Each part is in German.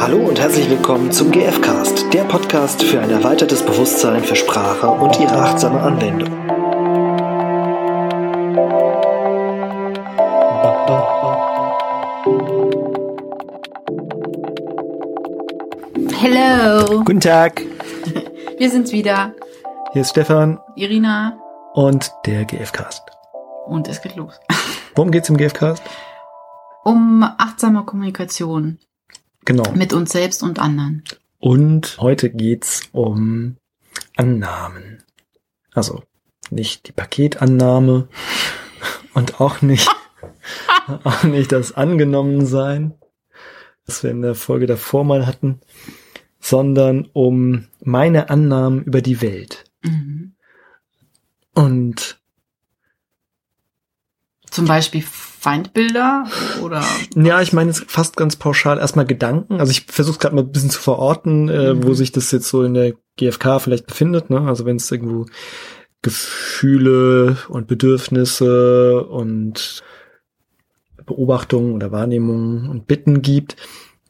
Hallo und herzlich willkommen zum GFcast, der Podcast für ein erweitertes Bewusstsein für Sprache und ihre achtsame Anwendung. Hello, Guten Tag, wir sind's wieder. hier ist Stefan Irina und der GFcast. und es geht los. Worum geht's im GFcast? Um achtsame Kommunikation Genau. mit uns selbst und anderen. Und heute geht's um Annahmen. Also nicht die Paketannahme und auch nicht, auch nicht das Angenommensein, das wir in der Folge davor mal hatten, sondern um meine Annahmen über die Welt. Mhm. Und Zum Beispiel Feindbilder oder Ja, ich meine jetzt fast ganz pauschal erstmal Gedanken. Also ich versuche es gerade mal ein bisschen zu verorten, äh, Mhm. wo sich das jetzt so in der GfK vielleicht befindet. Ne? Also wenn es irgendwo Gefühle und Bedürfnisse und Beobachtungen oder Wahrnehmungen und Bitten gibt,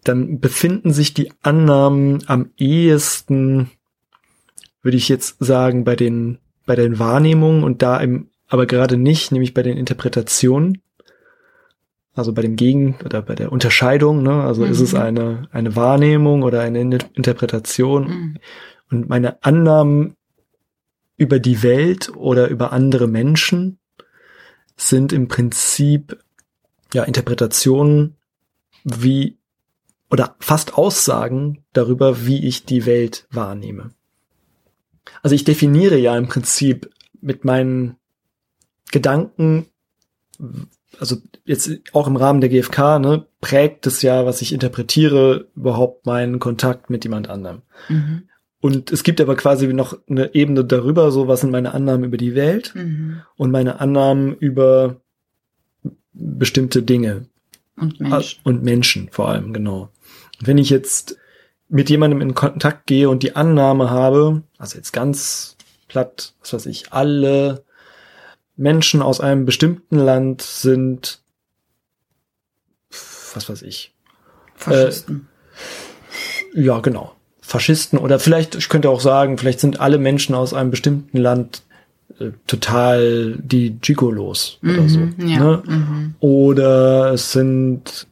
dann befinden sich die Annahmen am ehesten, würde ich jetzt sagen, bei den bei den Wahrnehmungen und da im aber gerade nicht, nämlich bei den Interpretationen. Also bei dem Gegen oder bei der Unterscheidung, ne? Also ist es Mhm. eine, eine Wahrnehmung oder eine In- Interpretation. Mhm. Und meine Annahmen über die Welt oder über andere Menschen sind im Prinzip ja Interpretationen wie oder fast Aussagen darüber, wie ich die Welt wahrnehme. Also ich definiere ja im Prinzip mit meinen Gedanken, also jetzt auch im Rahmen der GfK, ne, prägt es ja, was ich interpretiere, überhaupt meinen Kontakt mit jemand anderem. Mhm. Und es gibt aber quasi noch eine Ebene darüber, so was sind meine Annahmen über die Welt Mhm. und meine Annahmen über bestimmte Dinge Und Mensch. und Menschen vor allem, genau. Wenn ich jetzt mit jemandem in Kontakt gehe und die Annahme habe, also jetzt ganz platt, was weiß ich, alle Menschen aus einem bestimmten Land sind, was weiß ich, Faschisten. ja, genau. Faschisten oder vielleicht, ich könnte auch sagen, vielleicht sind alle Menschen aus einem bestimmten Land äh, total die Gigolos oder so. Mhm, ja. Ne? Mhm. Oder es sind,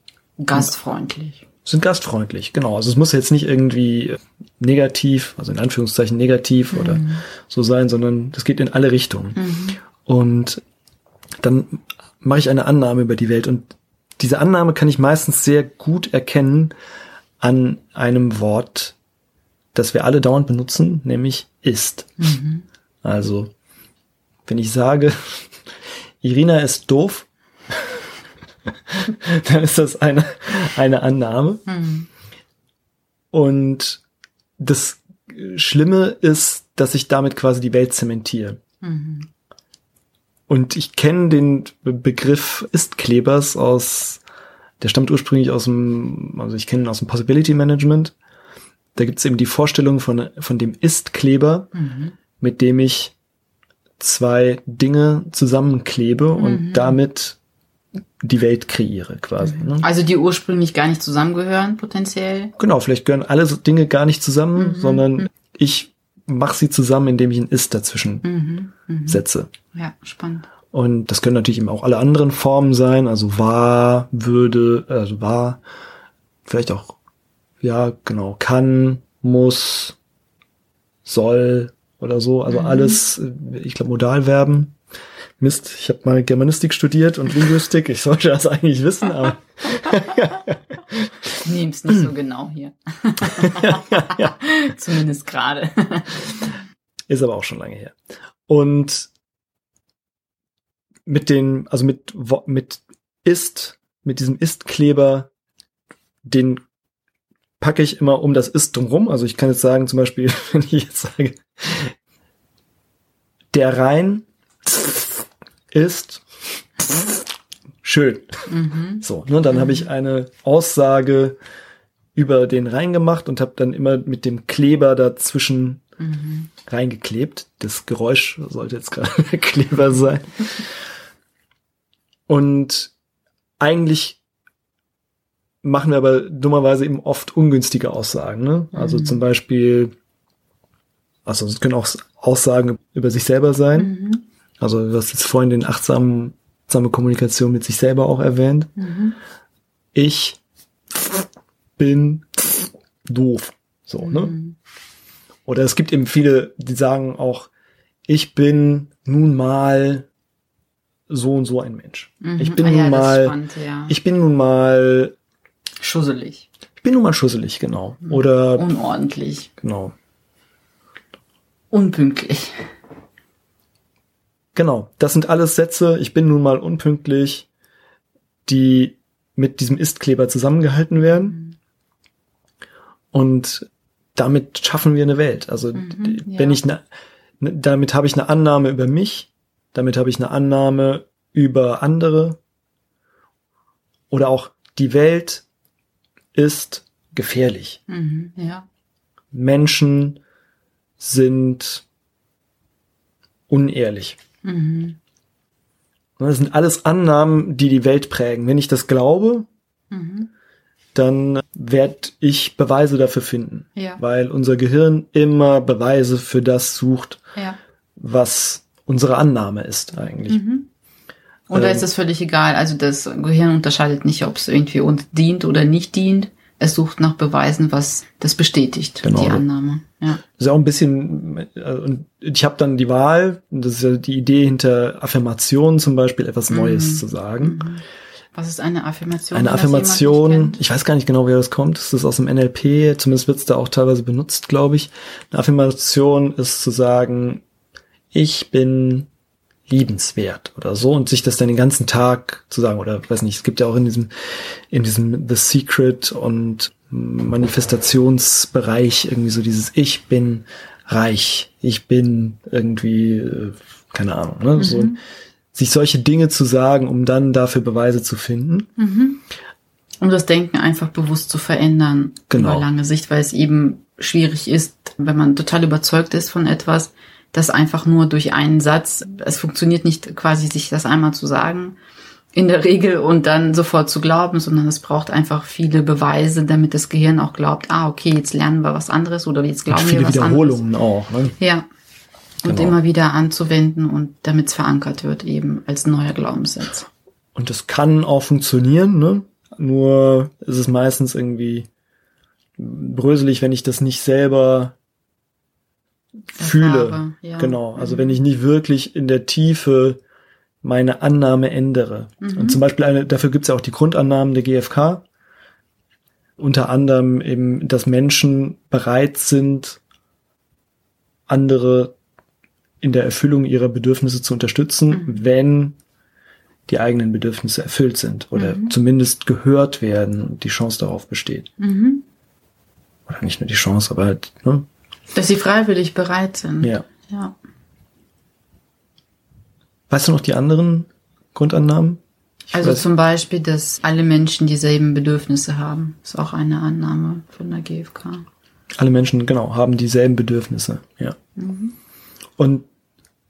Gastfreundlich. sind gastfreundlich, genau. Also es muss jetzt nicht irgendwie negativ, also in Anführungszeichen negativ oder Mhm. so sein, sondern das geht in alle Richtungen. Mhm. Und dann mache ich eine Annahme über die Welt und diese Annahme kann ich meistens sehr gut erkennen an einem Wort, das wir alle dauernd benutzen, nämlich ist. Mhm. Also, wenn ich sage, Irina ist doof, dann ist das eine, eine Annahme. Mhm. Und das Schlimme ist, dass ich damit quasi die Welt zementiere. Mhm. Und ich kenne den Be- Begriff Ist-Klebers aus, der stammt ursprünglich aus dem, also ich kenne ihn aus dem Possibility Management. Da gibt es eben die Vorstellung von, von dem Ist-Kleber, Mhm. mit dem ich zwei Dinge zusammenklebe und Mhm. damit die Welt kreiere quasi. Ne? Also die ursprünglich gar nicht zusammengehören, potenziell. Genau, vielleicht gehören alle Dinge gar nicht zusammen, Mhm. sondern ich mache sie zusammen, indem ich ein Ist dazwischen Mhm. Mhm. setze. Ja, spannend. Und das können natürlich eben auch alle anderen Formen sein, also war, würde, also war, vielleicht auch, ja, genau, kann, muss, soll oder so. Also Mhm. alles, ich glaube, Modalverben. Mist, ich habe mal Germanistik studiert und Linguistik. Ich sollte das eigentlich wissen, aber nehme es nicht so genau hier. Zumindest gerade. ist aber auch schon lange her. Und mit den, also mit, mit ist, mit diesem Ist-Kleber, den packe ich immer um das Ist drumrum. Also ich kann jetzt sagen, zum Beispiel, wenn ich jetzt sage, der Rhein ist schön. Mhm. So, ne, dann habe ich eine Aussage über den Rhein gemacht und habe dann immer mit dem Kleber dazwischen Mhm. reingeklebt. Das Geräusch sollte jetzt gerade der Kleber sein. Und eigentlich machen wir aber dummerweise eben oft ungünstige Aussagen. Ne? Also Mhm. zum Beispiel, also es können auch Aussagen über sich selber sein. Mhm. Also du hast jetzt vorhin den achtsamen, achtsame Kommunikation mit sich selber auch erwähnt. Mhm. Ich bin doof. So, ne? Mhm. Oder es gibt eben viele, die sagen auch, ich bin nun mal so und so ein Mensch. Mhm. Ich bin ah, nun ja, mal, spannend, ja. ich bin nun mal, Schusselig. ich bin nun mal schusselig, genau. Oder, Unordentlich. genau, Unpünktlich. Genau. Das sind alles Sätze, ich bin nun mal unpünktlich, die mit diesem Ist-Kleber zusammengehalten werden. Und damit schaffen wir eine Welt. Also Mhm, d- ja. wenn ich ne, damit habe ich eine Annahme über mich, damit habe ich eine Annahme über andere oder auch die Welt ist gefährlich. Mhm. Ja. Menschen sind unehrlich. Mhm. Das sind alles Annahmen, die die Welt prägen. Wenn ich das glaube, Mhm. dann werde ich Beweise dafür finden. Ja. Weil unser Gehirn immer Beweise für das sucht, Ja. was unsere Annahme ist eigentlich. Mhm. Und da Ähm, ist es völlig egal. Also das Gehirn unterscheidet nicht, ob es irgendwie uns dient oder nicht dient. Es sucht nach Beweisen, was das bestätigt, Genau. die Annahme. Ja. Das ist auch ein bisschen, äh, und ich habe dann die Wahl, das ist ja die Idee hinter Affirmationen zum Beispiel, etwas Neues Mhm. zu sagen. Mhm. Was ist eine Affirmation? Eine Affirmation, ich weiß gar nicht genau, wer das kommt, das ist aus dem NLP, zumindest wird es da auch teilweise benutzt, glaube ich. Eine Affirmation ist zu sagen, ich bin liebenswert oder so und sich das dann den ganzen Tag zu sagen oder weiß nicht, es gibt ja auch in diesem in diesem The Secret und Manifestationsbereich irgendwie so dieses ich bin reich, ich bin irgendwie äh, keine Ahnung, ne, so Mhm. sich solche Dinge zu sagen, um dann dafür Beweise zu finden. Mhm. Um das Denken einfach bewusst zu verändern Genau. über lange Sicht, weil es eben schwierig ist, wenn man total überzeugt ist von etwas, das einfach nur durch einen Satz, es funktioniert nicht quasi, sich das einmal zu sagen, in der Regel und dann sofort zu glauben, sondern es braucht einfach viele Beweise, damit das Gehirn auch glaubt, ah, okay, jetzt lernen wir was anderes oder jetzt Und glauben wir viele was anderes. Wiederholungen auch. Ne? Ja. Und Genau. immer wieder anzuwenden und damit es verankert wird eben als neuer Glaubenssatz. Und das kann auch funktionieren, ne? Nur ist es meistens irgendwie bröselig, wenn ich das nicht selber fühle. Ja. Genau. Also Mhm. wenn ich nicht wirklich in der Tiefe meine Annahme ändere. Mhm. Und zum Beispiel eine, dafür gibt es ja auch die Grundannahmen der GfK. Unter anderem eben, dass Menschen bereit sind, andere in der Erfüllung ihrer Bedürfnisse zu unterstützen, Mhm. wenn die eigenen Bedürfnisse erfüllt sind oder Mhm. zumindest gehört werden und die Chance darauf besteht. Mhm. Oder nicht nur die Chance, aber halt, ne? Dass sie freiwillig bereit sind. Ja. Ja. Weißt du noch die anderen Grundannahmen? Ich Also weiß- zum Beispiel, dass alle Menschen dieselben Bedürfnisse haben. Ist auch eine Annahme von der GfK. alle Menschen, genau, haben dieselben Bedürfnisse, ja. Mhm. Und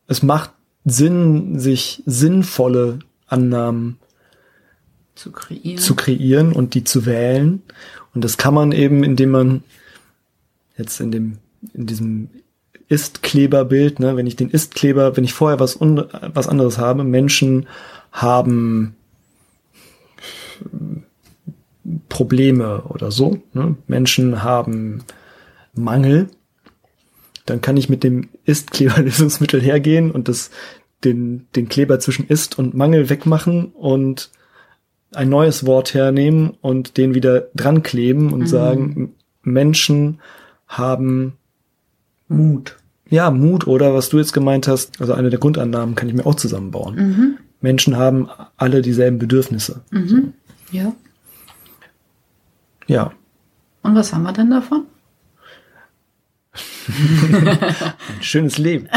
es macht Sinn, sich sinnvolle Annahmen Zu kreieren. zu kreieren und die zu wählen. Und das kann man eben, indem man jetzt in dem, in diesem Ist-Kleber-Bild, ne, wenn ich den Ist-Kleber, wenn ich vorher was, un, was anderes habe, Menschen haben Probleme oder so, ne? Menschen haben Mangel, dann kann ich mit dem Ist-Kleber-Lösungsmittel hergehen und das, den, den Kleber zwischen Ist und Mangel wegmachen und ein neues Wort hernehmen und den wieder dran kleben und Mhm. sagen, Menschen haben Mut. ja Mut oder was du jetzt gemeint hast, also eine der Grundannahmen kann ich mir auch zusammenbauen. Mhm. Menschen haben alle dieselben Bedürfnisse. Mhm. Ja. Ja, Und was haben wir denn davon? ein schönes Leben.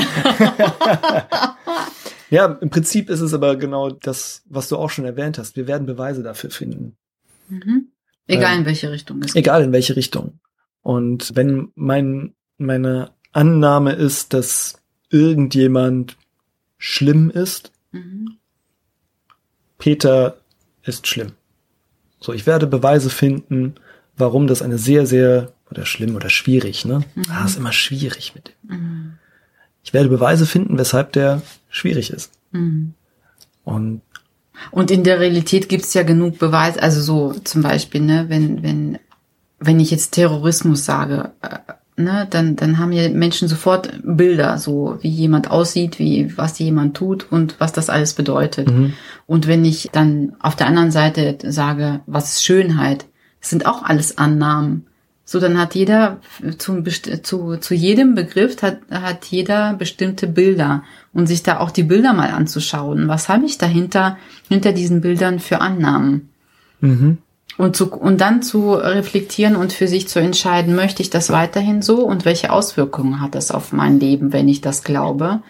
ja, im Prinzip ist es aber genau das, was du auch schon erwähnt hast. Wir werden Beweise dafür finden. Mhm. Egal Ähm, in welche Richtung es geht. Egal in welche Richtung. Und wenn mein, meine Annahme ist, dass irgendjemand schlimm ist, Mhm. Peter ist schlimm. So, ich werde Beweise finden, warum das eine sehr, sehr, oder schlimm oder schwierig, ne? Mhm. Ah, ist immer schwierig mit dem. Mhm. Ich werde Beweise finden, weshalb der schwierig ist. Mhm. Und und in der Realität gibt es ja genug Beweise, also so zum Beispiel, ne, wenn, wenn, wenn ich jetzt Terrorismus sage, äh, ne, dann, dann haben ja Menschen sofort Bilder, so wie jemand aussieht, wie was jemand tut und was das alles bedeutet. Mhm. Und wenn ich dann auf der anderen Seite sage, was ist Schönheit, sind auch alles Annahmen. So, dann hat jeder zu, zu, zu jedem Begriff hat, hat jeder bestimmte Bilder und sich da auch die Bilder mal anzuschauen. Was habe ich dahinter, hinter diesen Bildern für Annahmen? Mhm. Und, zu, und dann zu reflektieren und für sich zu entscheiden, möchte ich das weiterhin so und welche Auswirkungen hat das auf mein Leben, wenn ich das glaube?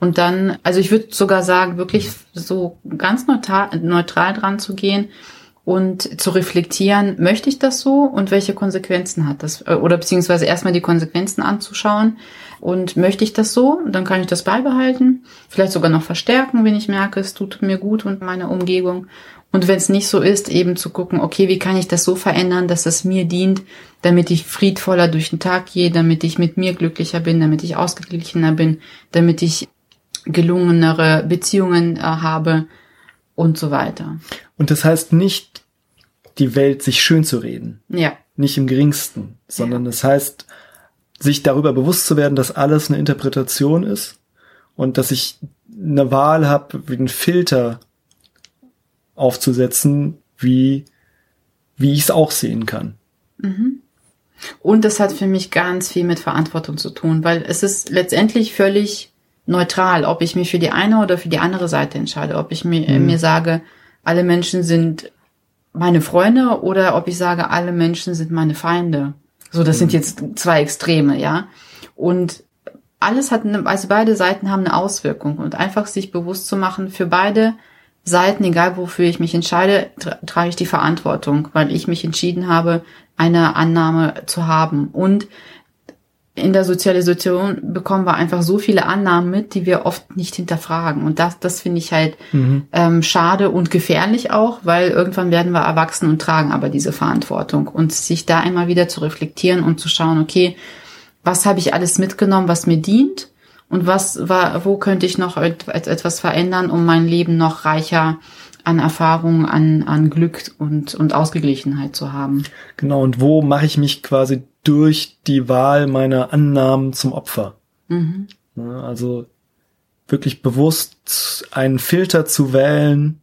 Und dann, also ich würde sogar sagen, wirklich so ganz neutral, neutral dran zu gehen, und zu reflektieren, möchte ich das so und welche Konsequenzen hat das? Äh, oder beziehungsweise erstmal die Konsequenzen anzuschauen und möchte ich das so, dann kann ich das beibehalten, vielleicht sogar noch verstärken, wenn ich merke, es tut mir gut und meiner Umgebung. Und wenn es nicht so ist, eben zu gucken, okay, wie kann ich das so verändern, dass es mir dient, damit ich friedvoller durch den Tag gehe, damit ich mit mir glücklicher bin, damit ich ausgeglichener bin, damit ich gelungenere Beziehungen äh, habe und so weiter. Und das heißt nicht, die Welt sich schön zu reden. Ja. Nicht im geringsten, sondern ja. das heißt, sich darüber bewusst zu werden, dass alles eine Interpretation ist und dass ich eine Wahl habe, wie einen Filter aufzusetzen, wie, wie ich es auch sehen kann. Mhm. Und das hat für mich ganz viel mit Verantwortung zu tun, weil es ist letztendlich völlig neutral, ob ich mich für die eine oder für die andere Seite entscheide, ob ich mir, mhm. mir sage, alle Menschen sind meine Freunde oder ob ich sage, alle Menschen sind meine Feinde. So, das mhm. sind jetzt zwei Extreme, ja. Und alles hat, eine, also beide Seiten haben eine Auswirkung und einfach sich bewusst zu machen, für beide Seiten, egal wofür ich mich entscheide, tra trage ich die Verantwortung, weil ich mich entschieden habe, eine Annahme zu haben. Und in der Sozialisation bekommen wir einfach so viele Annahmen mit, die wir oft nicht hinterfragen. Und das, das finde ich halt mhm. ähm, schade und gefährlich auch, weil irgendwann werden wir erwachsen und tragen aber diese Verantwortung. Und sich da immer wieder zu reflektieren und zu schauen, okay, was habe ich alles mitgenommen, was mir dient? Und was war, wo könnte ich noch etwas verändern, um mein Leben noch reicher an Erfahrung, an, an Glück und, und Ausgeglichenheit zu haben. Genau, und wo mache ich mich quasi durch die Wahl meiner Annahmen zum Opfer? Mhm. Also wirklich bewusst einen Filter zu wählen,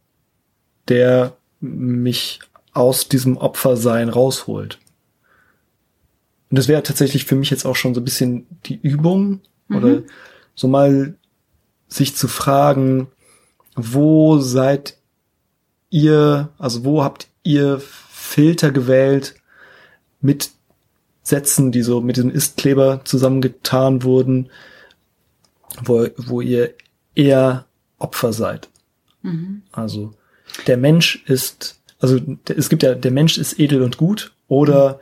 der mich aus diesem Opfersein rausholt. Und das wäre tatsächlich für mich jetzt auch schon so ein bisschen die Übung mhm. oder so mal sich zu fragen, wo seid ihr, also wo habt ihr Filter gewählt mit Sätzen, die so mit diesem Ist-Kleber zusammengetan wurden, wo, wo ihr eher Opfer seid. Mhm. Also der Mensch ist, also es gibt ja, der Mensch ist edel und gut oder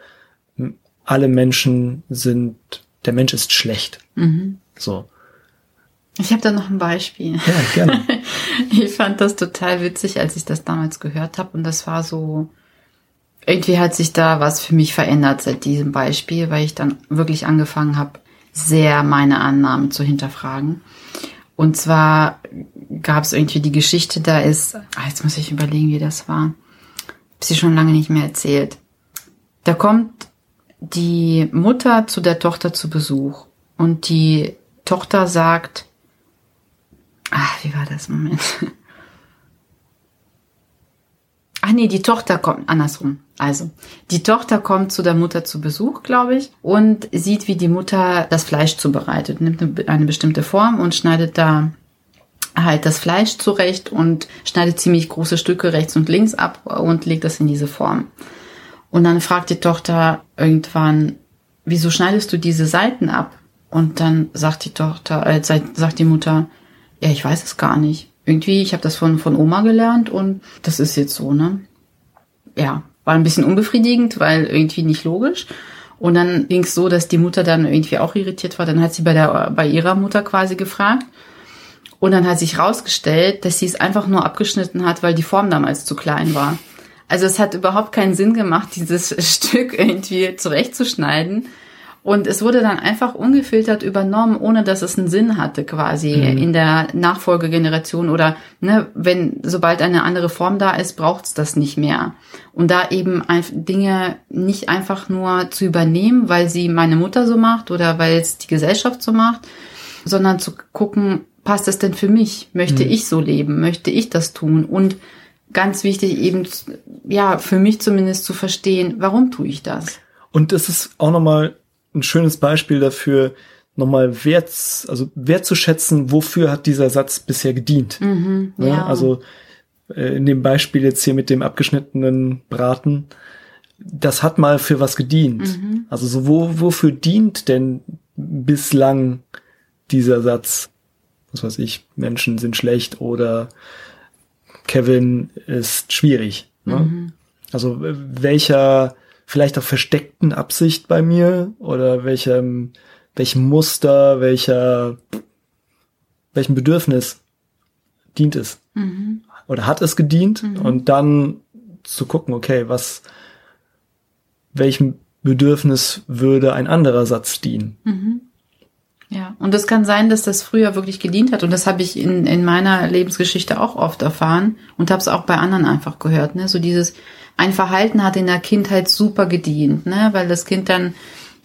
mhm. alle Menschen sind, der Mensch ist schlecht. Mhm. So. Ich habe da noch ein Beispiel. Ja, gerne. ich fand das total witzig, als ich das damals gehört habe. Und das war so, irgendwie hat sich da was für mich verändert seit diesem Beispiel, weil ich dann wirklich angefangen habe, sehr meine Annahmen zu hinterfragen. Und zwar gab es irgendwie die Geschichte, da ist, ah, jetzt muss ich überlegen, wie das war. Hab sie schon lange nicht mehr erzählt. Da kommt die Mutter zu der Tochter zu Besuch und die Tochter sagt, Ach, wie war das? Moment. Ach nee, die Tochter kommt andersrum. Also, die Tochter kommt zu der Mutter zu Besuch, glaube ich, und sieht, wie die Mutter das Fleisch zubereitet, nimmt eine, bestimmte Form und schneidet da halt das Fleisch zurecht und schneidet ziemlich große Stücke rechts und links ab und legt das in diese Form. Und dann fragt die Tochter irgendwann, wieso schneidest du diese Seiten ab? Und dann sagt die Tochter, äh, sagt die Mutter, ja, ich weiß es gar nicht. Irgendwie, ich habe das von, von Oma gelernt und das ist jetzt so, ne? Ja, war ein bisschen unbefriedigend, weil irgendwie nicht logisch. Und dann ging es so, dass die Mutter dann irgendwie auch irritiert war. Dann hat sie bei, der, bei ihrer Mutter quasi gefragt. Und dann hat sich rausgestellt, dass sie es einfach nur abgeschnitten hat, weil die Form damals zu klein war. Also es hat überhaupt keinen Sinn gemacht, dieses Stück irgendwie zurechtzuschneiden. Und es wurde dann einfach ungefiltert übernommen, ohne dass es einen Sinn hatte quasi mhm. in der Nachfolgegeneration oder ne, wenn sobald eine andere Form da ist, braucht's das nicht mehr. Und da eben Dinge nicht einfach nur zu übernehmen, weil sie meine Mutter so macht oder weil es die Gesellschaft so macht, sondern zu gucken, passt es denn für mich? Möchte mhm. ich so leben? Möchte ich das tun? Und ganz wichtig eben, ja, für mich zumindest zu verstehen, warum tue ich das? Und das ist auch nochmal ein schönes Beispiel dafür, nochmal wert, also wertzuschätzen, wofür hat dieser Satz bisher gedient. Mhm, ja. ja. Also äh, in dem Beispiel jetzt hier mit dem abgeschnittenen Braten, das hat mal für was gedient. Mhm. Also so wo, wofür dient denn bislang dieser Satz? Was weiß ich, Menschen sind schlecht oder Kevin ist schwierig. Ne? Mhm. Also welcher vielleicht auch versteckten Absicht bei mir oder welchem, welchem Muster, welcher, welchem Bedürfnis dient es? Mhm. Oder hat es gedient? Mhm. Und dann zu gucken, okay, was, welchem Bedürfnis würde ein anderer Satz dienen? Mhm. Ja, und es kann sein, dass das früher wirklich gedient hat. Und das habe ich in, in meiner Lebensgeschichte auch oft erfahren und habe es auch bei anderen einfach gehört. Ne? So dieses, ein Verhalten hat in der Kindheit super gedient, ne? weil das Kind dann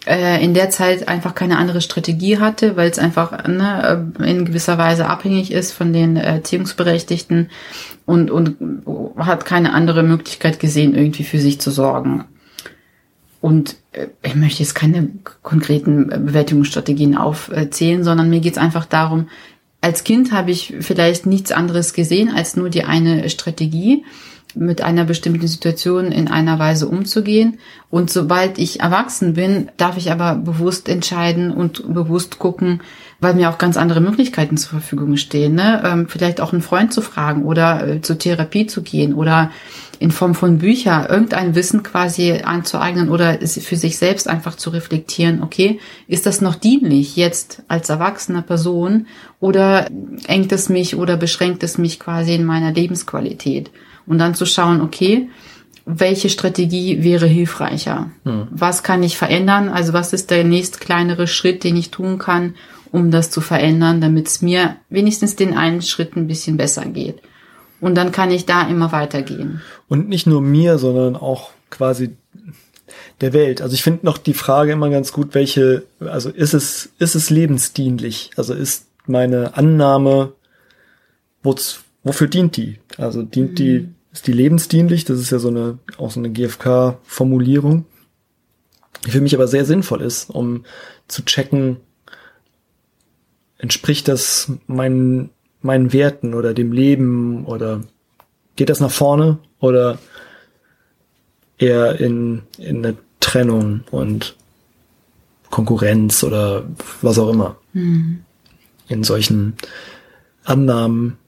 äh, in der Zeit einfach keine andere Strategie hatte, weil es einfach ne, äh, in gewisser Weise abhängig ist von den Erziehungsberechtigten und, und hat keine andere Möglichkeit gesehen, irgendwie für sich zu sorgen. Und äh, ich möchte jetzt keine konkreten Bewältigungsstrategien aufzählen, sondern mir geht es einfach darum, als Kind habe ich vielleicht nichts anderes gesehen als nur die eine Strategie mit einer bestimmten Situation in einer Weise umzugehen. Und sobald ich erwachsen bin, darf ich aber bewusst entscheiden und bewusst gucken, weil mir auch ganz andere Möglichkeiten zur Verfügung stehen. Ne? Ähm, vielleicht auch einen Freund zu fragen oder äh, zur Therapie zu gehen oder in Form von Bücher irgendein Wissen quasi anzueignen oder für sich selbst einfach zu reflektieren, okay, ist das noch dienlich jetzt als erwachsene Person oder engt es mich oder beschränkt es mich quasi in meiner Lebensqualität? Und dann zu schauen, okay, welche Strategie wäre hilfreicher? Hm. Was kann ich verändern? Also was ist der nächst kleinere Schritt, den ich tun kann, um das zu verändern, damit es mir wenigstens den einen Schritt ein bisschen besser geht? Und dann kann ich da immer weitergehen. Und nicht nur mir, sondern auch quasi der Welt. Also ich finde noch die Frage immer ganz gut, welche, also ist es, ist es lebensdienlich? Also ist meine Annahme, wozu, wofür dient die? Also dient mhm. die ist die lebensdienlich? Das ist ja so eine, auch so eine GfK-Formulierung, die für mich aber sehr sinnvoll ist, um zu checken, entspricht das meinen, meinen Werten oder dem Leben oder geht das nach vorne oder eher in, in eine Trennung und Konkurrenz oder was auch immer mhm. in solchen Annahmen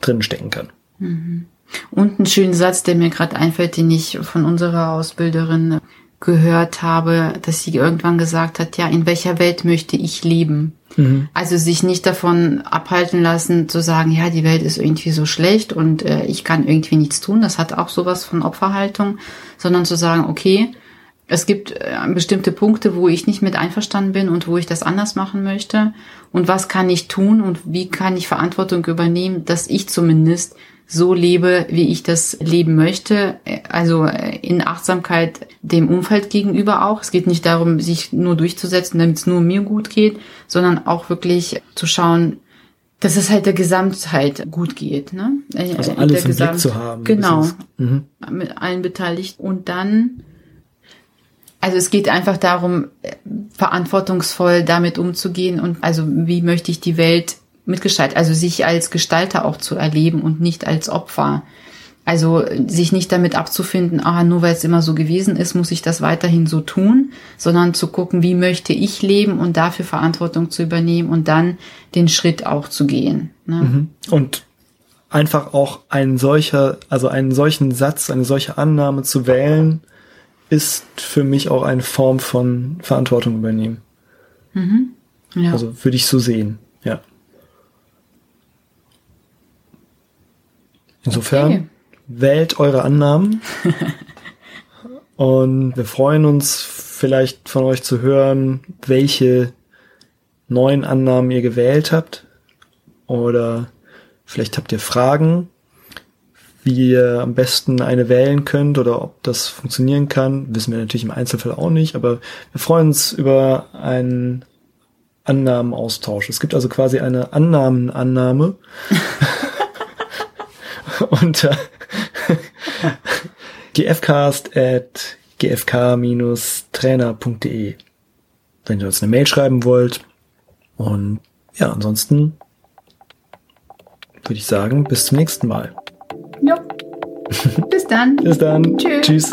drinstecken kann. Mhm. Und ein schöner Satz, der mir gerade einfällt, den ich von unserer Ausbilderin gehört habe, dass sie irgendwann gesagt hat, ja, in welcher Welt möchte ich leben? Mhm. Also sich nicht davon abhalten lassen zu sagen, ja, die Welt ist irgendwie so schlecht und äh, ich kann irgendwie nichts tun. Das hat auch sowas von Opferhaltung, sondern zu sagen, okay, es gibt äh, bestimmte Punkte, wo ich nicht mit einverstanden bin und wo ich das anders machen möchte. Und was kann ich tun und wie kann ich Verantwortung übernehmen, dass ich zumindest so lebe, wie ich das leben möchte. Also in Achtsamkeit dem Umfeld gegenüber auch. Es geht nicht darum, sich nur durchzusetzen, damit es nur mir gut geht, sondern auch wirklich zu schauen, dass es halt der Gesamtheit gut geht. Ne? Äh, also alles der im Gesamt, Blick zu haben. Genau. Mhm. Mit allen Beteiligten. Und dann also es geht einfach darum, verantwortungsvoll damit umzugehen und also wie möchte ich die Welt mitgestalten, also sich als Gestalter auch zu erleben und nicht als Opfer. Also sich nicht damit abzufinden, ah, nur weil es immer so gewesen ist, muss ich das weiterhin so tun, sondern zu gucken, wie möchte ich leben und dafür Verantwortung zu übernehmen und dann den Schritt auch zu gehen. Ne? Mhm. Und einfach auch einen solcher, also einen solchen Satz, eine solche Annahme zu wählen, ist für mich auch eine Form von Verantwortung übernehmen. Mhm. Ja. Also würde ich so sehen, ja. Insofern okay. wählt eure Annahmen. Und wir freuen uns vielleicht von euch zu hören, welche neuen Annahmen ihr gewählt habt. Oder vielleicht habt ihr Fragen, wie ihr am besten eine wählen könnt oder ob das funktionieren kann. Wissen wir natürlich im Einzelfall auch nicht, aber wir freuen uns über einen Annahmenaustausch. Es gibt also quasi eine Annahmenannahme unter gfcast at gfk-trainer.de wenn ihr uns eine Mail schreiben wollt. Und ja, ansonsten würde ich sagen, bis zum nächsten Mal. Jo. Bis dann. Bis dann. Tschüss. Tschüss.